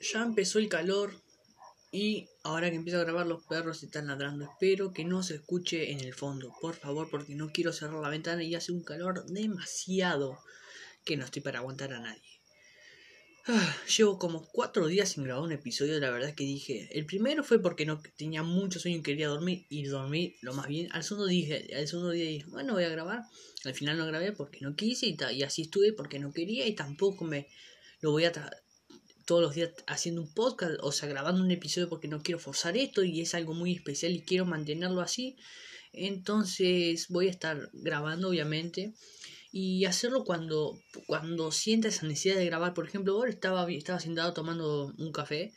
ya empezó el calor y ahora que empiezo a grabar los perros están ladrando. Espero que no se escuche en el fondo, por favor, porque no quiero cerrar la ventana y hace un calor demasiado que no estoy para aguantar a nadie. Ah, llevo como cuatro días sin grabar un episodio, la verdad que dije. El primero fue porque no tenía mucho sueño y quería dormir y dormir lo más bien. Al segundo dije, al segundo día dije, bueno voy a grabar. Al final no grabé porque no quise y, y así estuve porque no quería y tampoco me lo voy a todos los días haciendo un podcast, o sea, grabando un episodio porque no quiero forzar esto y es algo muy especial y quiero mantenerlo así. Entonces voy a estar grabando, obviamente, y hacerlo cuando, cuando sienta esa necesidad de grabar. Por ejemplo, ahora estaba, estaba sentado tomando un café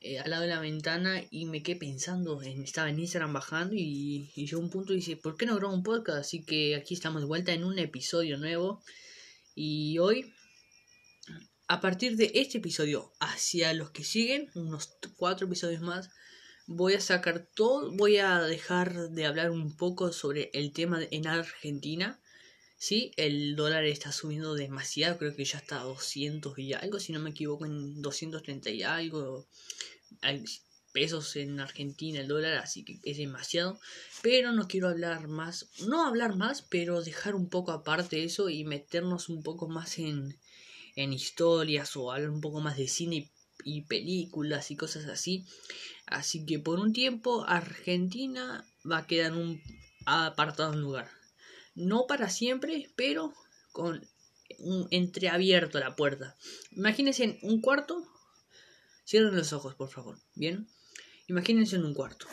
eh, al lado de la ventana y me quedé pensando, en, estaba en Instagram bajando y, y llegó un punto y dije, ¿por qué no grabo un podcast? Así que aquí estamos de vuelta en un episodio nuevo. Y hoy a partir de este episodio hacia los que siguen, unos cuatro episodios más, voy a sacar todo, voy a dejar de hablar un poco sobre el tema en Argentina. Sí, el dólar está subiendo demasiado, creo que ya está a 200 y algo, si no me equivoco, en 230 y algo pesos en Argentina el dólar, así que es demasiado. Pero no quiero hablar más, no hablar más, pero dejar un poco aparte eso y meternos un poco más en, en historias o hablar un poco más de cine y, películas y cosas así. Así que por un tiempo Argentina va a quedar en un apartado lugar. No para siempre, pero con entreabierto la puerta. Imagínense en un cuarto. Cierren los ojos, por favor. Bien. Imagínense en un cuarto.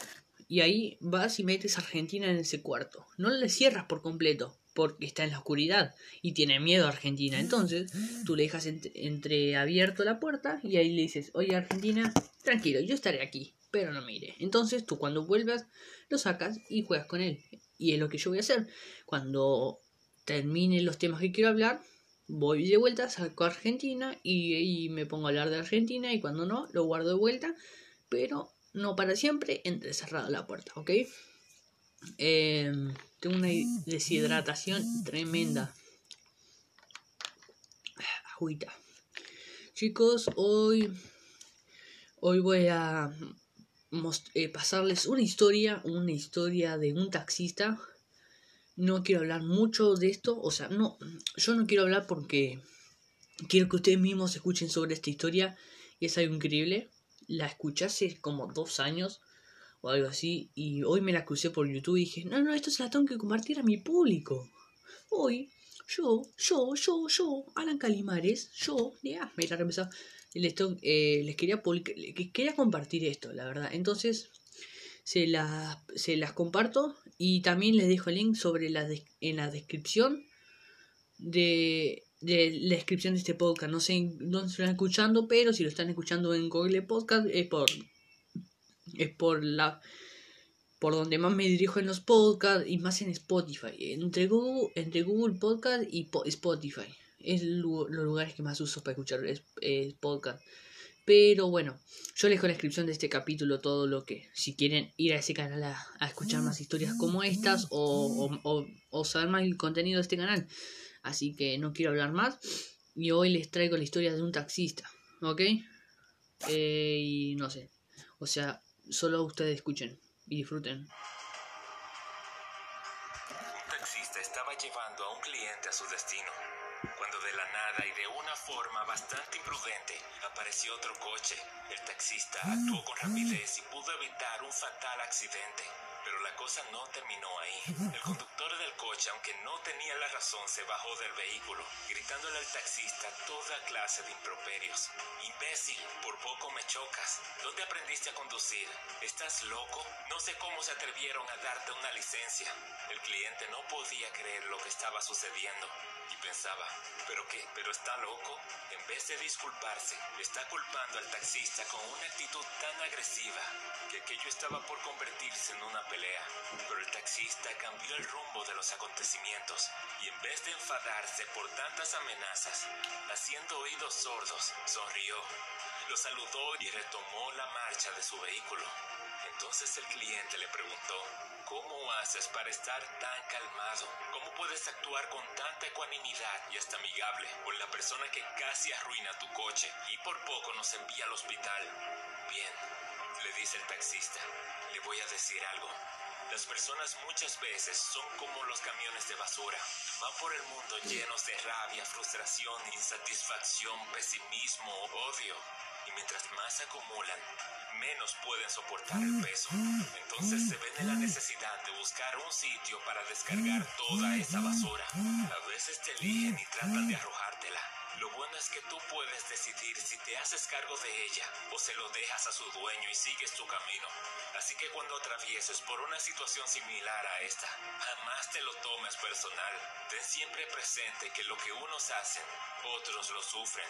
Y ahí vas y metes a Argentina en ese cuarto. No le cierras por completo porque está en la oscuridad y tiene miedo a Argentina. Entonces, tú le dejas entreabierto la puerta y ahí le dices, oye Argentina, tranquilo, yo estaré aquí, pero no me. Entonces, tú cuando vuelvas, lo sacas y juegas con él. Y es lo que yo voy a hacer. Cuando termine los temas que quiero hablar, voy de vuelta, saco a Argentina y, me pongo a hablar de Argentina y cuando no, lo guardo de vuelta, pero no para siempre, entre cerrada la puerta, ¿ok? Eh, tengo una deshidratación tremenda. Agüita. Chicos, hoy, hoy voy a eh, pasarles una historia, una historia de un taxista. No quiero hablar mucho de esto, o sea, no, yo no quiero hablar porque quiero que ustedes mismos escuchen sobre esta historia y es algo increíble. La escuché hace como dos años o algo así. Y hoy me la crucé por YouTube y dije, no, no, esto se la tengo que compartir a mi público. Hoy, yo, yo, yo, yo, Alan Calimares, yo, ya, me la empezado. Les, eh, les quería, quería compartir esto, la verdad. Entonces, se, la, se las comparto y también les dejo el link sobre la en la descripción de, de la descripción de este podcast. No sé dónde se están escuchando, pero si lo están escuchando en Google Podcast es por es por la por donde más me dirijo en los podcasts y más en Spotify. Entre Google, entre Google Podcast y Spotify. Es los lugares que más uso para escuchar es, podcast. Pero bueno, yo les dejo la descripción de este capítulo todo lo que, si quieren ir a ese canal a, escuchar más historias como estas o, o, o, saber más el contenido de este canal. Así que no quiero hablar más. Y hoy les traigo la historia de un taxista. ¿Ok? Eh, y no sé. O sea, Solo ustedes escuchen y disfruten. Un taxista estaba llevando a un cliente a su destino, cuando de la nada y de una forma bastante imprudente apareció otro coche. El taxista actuó con rapidez y pudo evitar un fatal accidente. Pero la cosa no terminó ahí. El conductor del coche, aunque no tenía la razón, se bajó del vehículo, gritándole al taxista toda clase de improperios. Imbécil, por poco me chocas. ¿Dónde aprendiste a conducir? ¿Estás loco? No sé cómo se atrevieron a darte una licencia. El cliente no podía creer lo que estaba sucediendo y pensaba, ¿pero qué? ¿Pero está loco? En vez de disculparse, está culpando al taxista con una actitud tan agresiva que aquello estaba por convertirse en una Pero el taxista cambió el rumbo de los acontecimientos y en vez de enfadarse por tantas amenazas, haciendo oídos sordos, sonrió, lo saludó y retomó la marcha de su vehículo. Entonces el cliente le preguntó, ¿cómo haces para estar tan calmado? ¿Cómo puedes actuar con tanta ecuanimidad y hasta amigable con la persona que casi arruina tu coche y por poco nos envía al hospital? Bien, le dice el taxista, le voy a decir algo. Las personas muchas veces son como los camiones de basura. Van por el mundo llenos de rabia, frustración, insatisfacción, pesimismo, odio. Y mientras más acumulan, menos pueden soportar el peso. Entonces se ven en la necesidad de buscar un sitio para descargar toda esa basura. A veces te eligen y tratan de arrojártela. Lo bueno es que tú puedes decidir si te haces cargo de ella o se lo dejas a su dueño y sigues tu camino. Así que cuando atravieses por una situación similar a esta, jamás te lo tomes personal. Ten siempre presente que lo que unos hacen, otros lo sufren.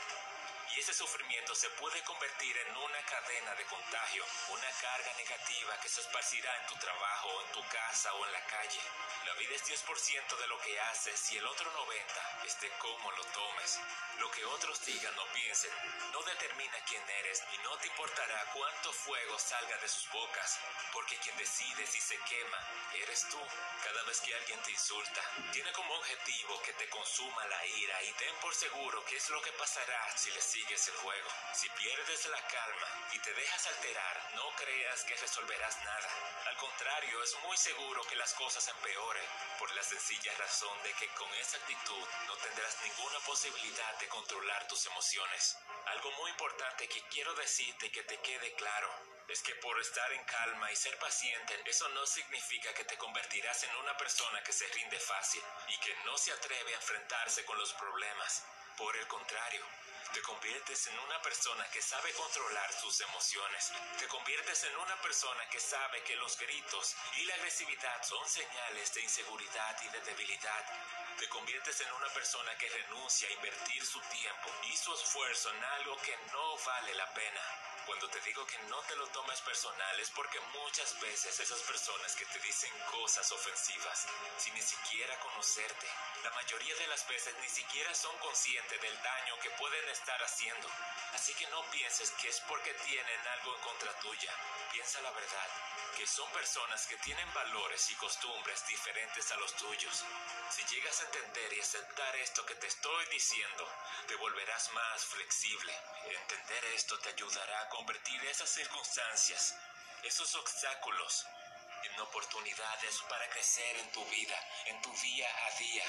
Y ese sufrimiento se puede convertir en una cadena de contagio, una carga negativa que se esparcirá en tu trabajo, en tu casa o en la calle. La vida es 10% de lo que haces y el otro 90% es de cómo lo tomes. Lo que otros digan o piensen no determina quién eres y no te importará cuánto fuego salga de sus bocas, porque quien decide si se quema eres tú. Cada vez que alguien te insulta, tiene como objetivo que te consuma la ira y ten por seguro que es lo que pasará si le sigues el juego. Si pierdes la calma y te dejas alterar, no creas que resolverás nada. Al contrario, es muy seguro que las cosas empeoren, por la sencilla razón de que con esa actitud no tendrás ninguna posibilidad de controlar tus emociones. Algo muy importante que quiero decirte que te quede claro es que por estar en calma y ser paciente, eso no significa que te convertirás en una persona que se rinde fácil y que no se atreve a enfrentarse con los problemas. Por el contrario, te conviertes en una persona que sabe controlar sus emociones. Te conviertes en una persona que sabe que los gritos y la agresividad son señales de inseguridad y de debilidad. Te conviertes en una persona que renuncia a invertir su tiempo y su esfuerzo en algo que no vale la pena. Cuando te digo que no te lo tomes personal es porque muchas veces esas personas que te dicen cosas ofensivas, sin ni siquiera conocerte, la mayoría de las veces ni siquiera son conscientes del daño que pueden estar haciendo. Así que no pienses que es porque tienen algo en contra tuya. Piensa la verdad, que son personas que tienen valores y costumbres diferentes a los tuyos. Si llegas a entender y aceptar esto que te estoy diciendo, te volverás más flexible. Entender esto te ayudará a convertir esas circunstancias, esos obstáculos, en oportunidades para crecer en tu vida, en tu día a día.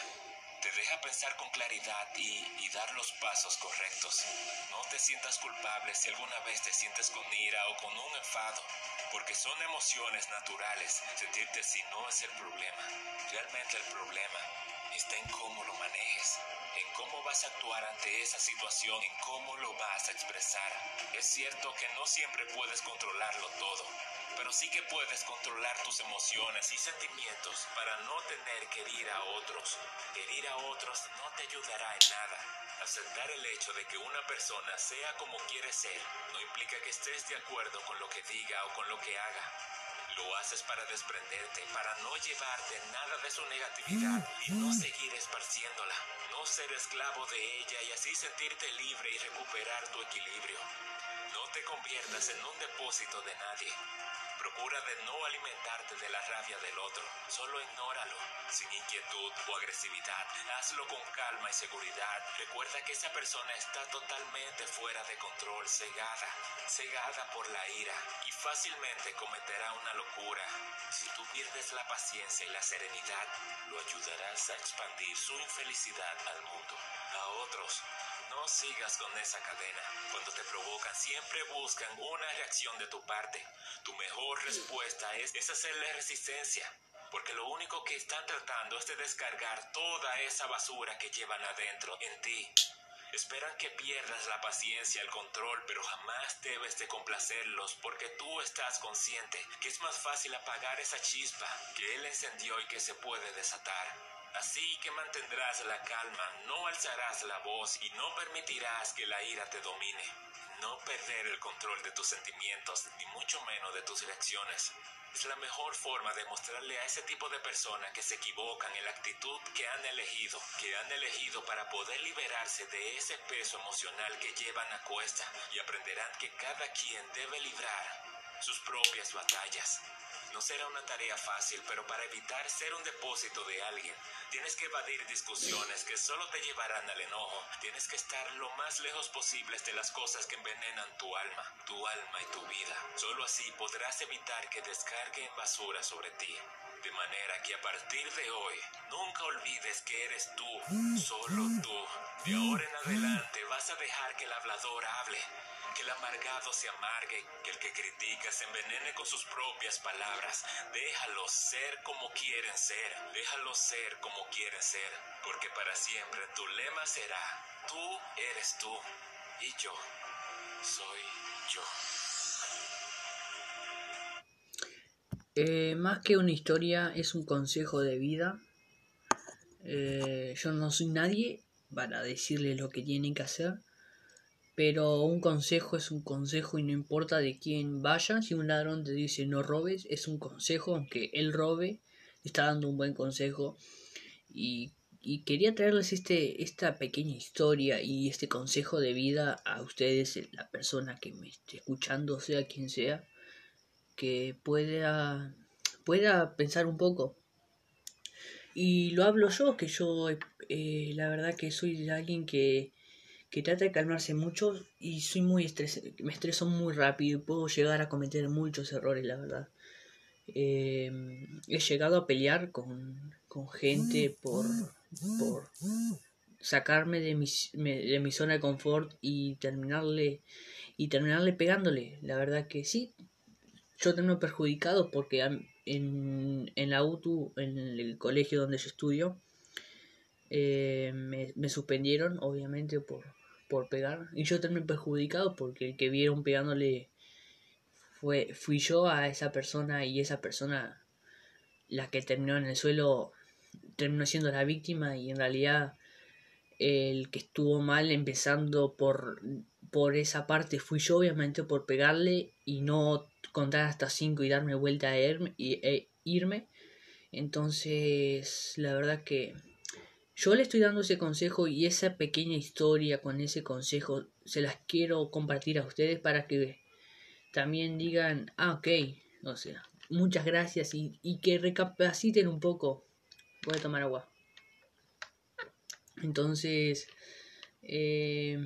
Te deja pensar con claridad y, y, dar los pasos correctos. No te sientas culpable si alguna vez te sientes con ira o con un enfado, porque son emociones naturales. Sentirte así no es el problema. Realmente el problema está en cómo lo manejes, en cómo vas a actuar ante esa situación, en cómo lo vas a expresar. Es cierto que no siempre puedes controlarlo todo, pero sí que puedes controlar tus emociones y sentimientos para no tener que herir a otros. Herir a otros no te ayudará en nada. Aceptar el hecho de que una persona sea como quiere ser no implica que estés de acuerdo con lo que diga o con lo que haga. Lo haces para desprenderte, para no llevarte nada de su negatividad y no seguir esparciéndola. No ser esclavo de ella y así sentirte libre y recuperar tu equilibrio. No te conviertas en un depósito de nadie. Procura de no alimentarte de la rabia del otro, solo ignóralo, sin inquietud o agresividad. Hazlo con calma y seguridad. Recuerda que esa persona está totalmente fuera de control, cegada, cegada por la ira y fácilmente cometerá una locura. Si tú pierdes la paciencia y la serenidad, lo ayudarás a expandir su infelicidad al mundo, a otros. No sigas con esa cadena. Cuando te provocan, siempre buscan una reacción de tu parte. Tu mejor respuesta es, es hacerle resistencia. Porque lo único que están tratando es de descargar toda esa basura que llevan adentro en ti. Esperan que pierdas la paciencia, el control, pero jamás debes de complacerlos porque tú estás consciente que es más fácil apagar esa chispa que él encendió y que se puede desatar. Así que mantendrás la calma, no alzarás la voz y no permitirás que la ira te domine. No perder el control de tus sentimientos, ni mucho menos de tus reacciones. Es la mejor forma de mostrarle a ese tipo de personas que se equivocan en la actitud que han elegido, que han elegido para poder liberarse de ese peso emocional que llevan a cuesta y aprenderán que cada quien debe librar sus propias batallas. No será una tarea fácil, pero para evitar ser un depósito de alguien, tienes que evadir discusiones que solo te llevarán al enojo. Tienes que estar lo más lejos posible de las cosas que envenenan tu alma, tu alma y tu vida. Solo así podrás evitar que descarguen basura sobre ti. De manera que a partir de hoy, nunca olvides que eres tú, solo tú. De ahora en adelante vas a dejar que el hablador hable que el amargado se amargue, que el que critica se envenene con sus propias palabras. Déjalos ser como quieren ser, déjalos ser como quieren ser, porque para siempre tu lema será, tú eres tú y yo soy yo. Eh, más que una historia, es un consejo de vida. Eh, yo no soy nadie para decirle lo que tienen que hacer pero un consejo es un consejo y no importa de quién vaya. Si un ladrón te dice no robes, es un consejo, aunque él robe, está dando un buen consejo. Y, quería traerles este, esta pequeña historia y este consejo de vida a ustedes, la persona que me esté escuchando, sea quien sea, que pueda, pueda pensar un poco. Y lo hablo yo, que yo eh, la verdad que soy alguien que que trata de calmarse mucho y soy muy estresado, me estreso muy rápido y puedo llegar a cometer muchos errores, la verdad. Em, he llegado a pelear con, con gente por, por sacarme de mi, de mi zona de confort y terminarle y terminarle pegándole. La verdad que sí, yo termino perjudicado porque en, en la UTU, en el colegio donde yo estudio, eh, me, me suspendieron obviamente por, por pegar. Y yo también perjudicado porque el que vieron pegándole fue, fui yo a esa persona y esa persona la que terminó en el suelo terminó siendo la víctima y en realidad el que estuvo mal empezando por, por esa parte fui yo obviamente por pegarle y no contar hasta 5 y darme vuelta a irme, e irme. Entonces la verdad que yo le estoy dando ese consejo y esa pequeña historia con ese consejo se las quiero compartir a ustedes para que también digan, ah, ok, o sea, muchas gracias y, que recapaciten un poco. Voy a tomar agua. Entonces, eh,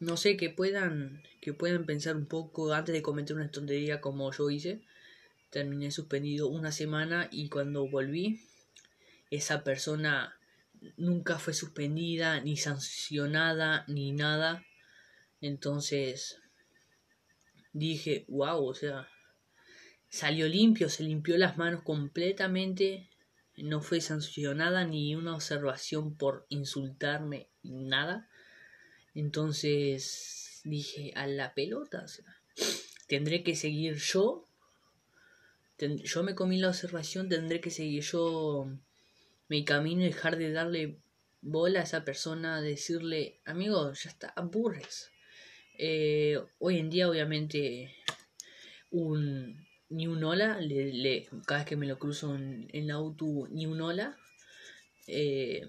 no sé, que puedan, que puedan pensar un poco antes de cometer una tontería como yo hice. Terminé suspendido una semana y cuando volví, esa persona nunca fue suspendida, ni sancionada, ni nada. Entonces dije, wow, o sea, salió limpio, se limpió las manos completamente, no fue sancionada ni una observación por insultarme, nada. Entonces dije, a la pelota, tendré que seguir yo. yo me comí la observación, tendré que seguir yo mi camino y dejar de darle bola a esa persona, decirle, amigo, ya está, aburres. Eh, hoy en día, obviamente, un, ni un hola, le, cada vez que me lo cruzo en, en auto, ni un hola. Eh,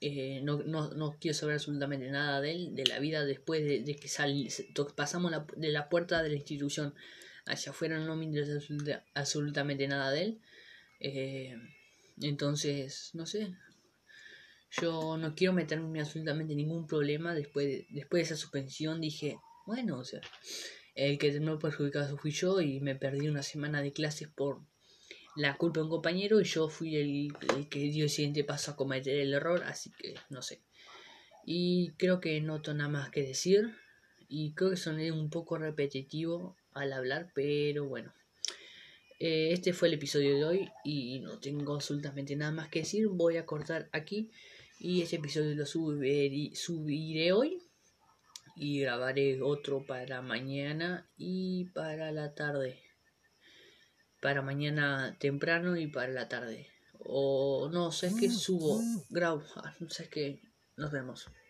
eh, no, no, no, quiero saber absolutamente nada de él, de la vida después de, que sal, pasamos de la puerta de la institución hacia afuera, no me interesa absolutamente nada de él. Entonces, no sé. Yo no quiero meterme absolutamente ningún problema. Después de, después de esa suspensión dije, bueno, o sea, el que terminó perjudicado fui yo y me perdí una semana de clases por la culpa de un compañero y yo fui el, que dio el siguiente paso a cometer el error, así que no sé. Y creo que no tengo nada más que decir y creo que soné un poco repetitivo al hablar, pero bueno. Eh, este fue el episodio de hoy y no tengo absolutamente nada más que decir. Voy a cortar aquí y este episodio lo subiré hoy y grabaré otro para mañana y para la tarde. Para mañana temprano y para la tarde. O no, sé es que subo, grabo, ah, no sé que nos vemos.